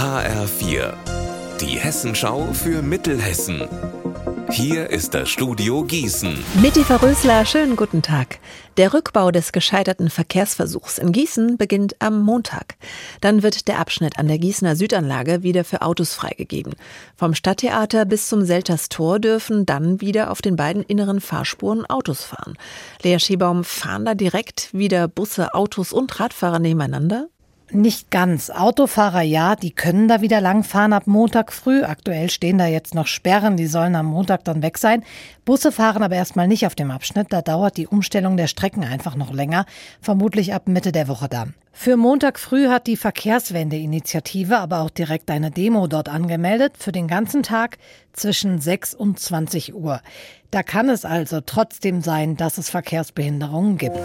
HR4, die Hessenschau für Mittelhessen. Hier ist das Studio Gießen. Mit Eva Rösler, schönen guten Tag. Der Rückbau des gescheiterten Verkehrsversuchs in Gießen beginnt am Montag. Dann wird der Abschnitt an der Gießener Südanlage wieder für Autos freigegeben. Vom Stadttheater bis zum Selters Tor dürfen dann wieder auf den beiden inneren Fahrspuren Autos fahren. Lea Schiebaum, fahren da direkt wieder Busse, Autos und Radfahrer nebeneinander? Nicht ganz. Autofahrer ja, die können da wieder langfahren ab Montag früh. Aktuell stehen da jetzt noch Sperren, die sollen am Montag dann weg sein. Busse fahren aber erstmal nicht auf dem Abschnitt, da dauert die Umstellung der Strecken einfach noch länger, vermutlich ab Mitte der Woche dann. Für Montag früh hat die Verkehrswende-Initiative aber auch direkt eine Demo dort angemeldet, für den ganzen Tag zwischen 6 und 20 Uhr. Da kann es also trotzdem sein, dass es Verkehrsbehinderungen gibt.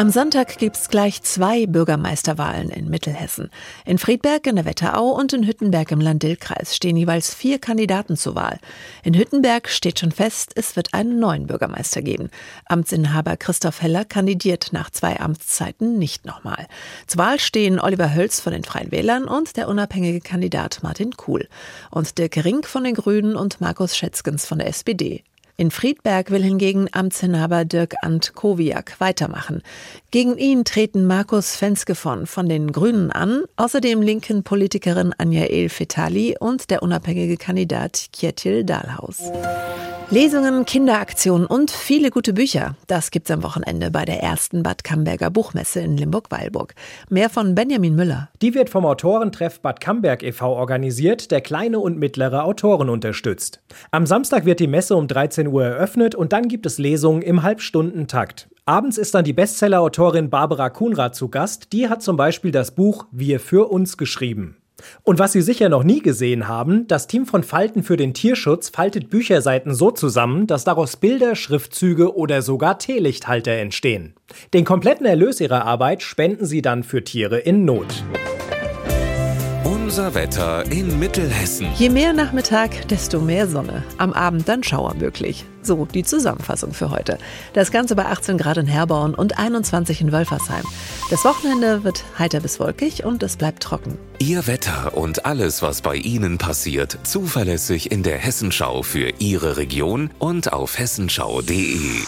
Am Sonntag gibt's gleich zwei Bürgermeisterwahlen in Mittelhessen. In Friedberg in der Wetterau und in Hüttenberg im Land-Dill-Kreis stehen jeweils vier Kandidaten zur Wahl. In Hüttenberg steht schon fest, es wird einen neuen Bürgermeister geben. Amtsinhaber Christoph Heller kandidiert nach zwei Amtszeiten nicht nochmal. Zur Wahl stehen Oliver Hölz von den Freien Wählern und der unabhängige Kandidat Martin Kuhl. Und Dirk Rink von den Grünen und Markus Schätzgens von der SPD. In Friedberg will hingegen Amtsinhaber Dirk Ant Kowiak weitermachen. Gegen ihn treten Markus Fenskefon von den Grünen an, außerdem linken Politikerin Anja El Fetali und der unabhängige Kandidat Kjetil Dahlhaus. Lesungen, Kinderaktionen und viele gute Bücher. Das gibt's am Wochenende bei der ersten Bad Camberger Buchmesse in Limburg-Weilburg. Mehr von Benjamin Müller. Die wird vom Autorentreff Bad Camberg e.V. organisiert, der kleine und mittlere Autoren unterstützt. Am Samstag wird die Messe um 13 Uhr eröffnet und dann gibt es Lesungen im Halbstundentakt. Abends ist dann die Bestseller-Autorin Barbara Kuhnrath zu Gast. Die hat zum Beispiel das Buch Wir für uns geschrieben. Und was Sie sicher noch nie gesehen haben, das Team von Falten für den Tierschutz faltet Bücherseiten so zusammen, dass daraus Bilder, Schriftzüge oder sogar Teelichthalter entstehen. Den kompletten Erlös ihrer Arbeit spenden sie dann für Tiere in Not. Unser Wetter in Mittelhessen. Je mehr Nachmittag, desto mehr Sonne. Am Abend dann Schauer möglich. So die Zusammenfassung für heute. Das Ganze bei 18 Grad in Herborn und 21 in Wölfersheim. Das Wochenende wird heiter bis wolkig und es bleibt trocken. Ihr Wetter und alles, was bei Ihnen passiert, zuverlässig in der Hessenschau für Ihre Region und auf hessenschau.de.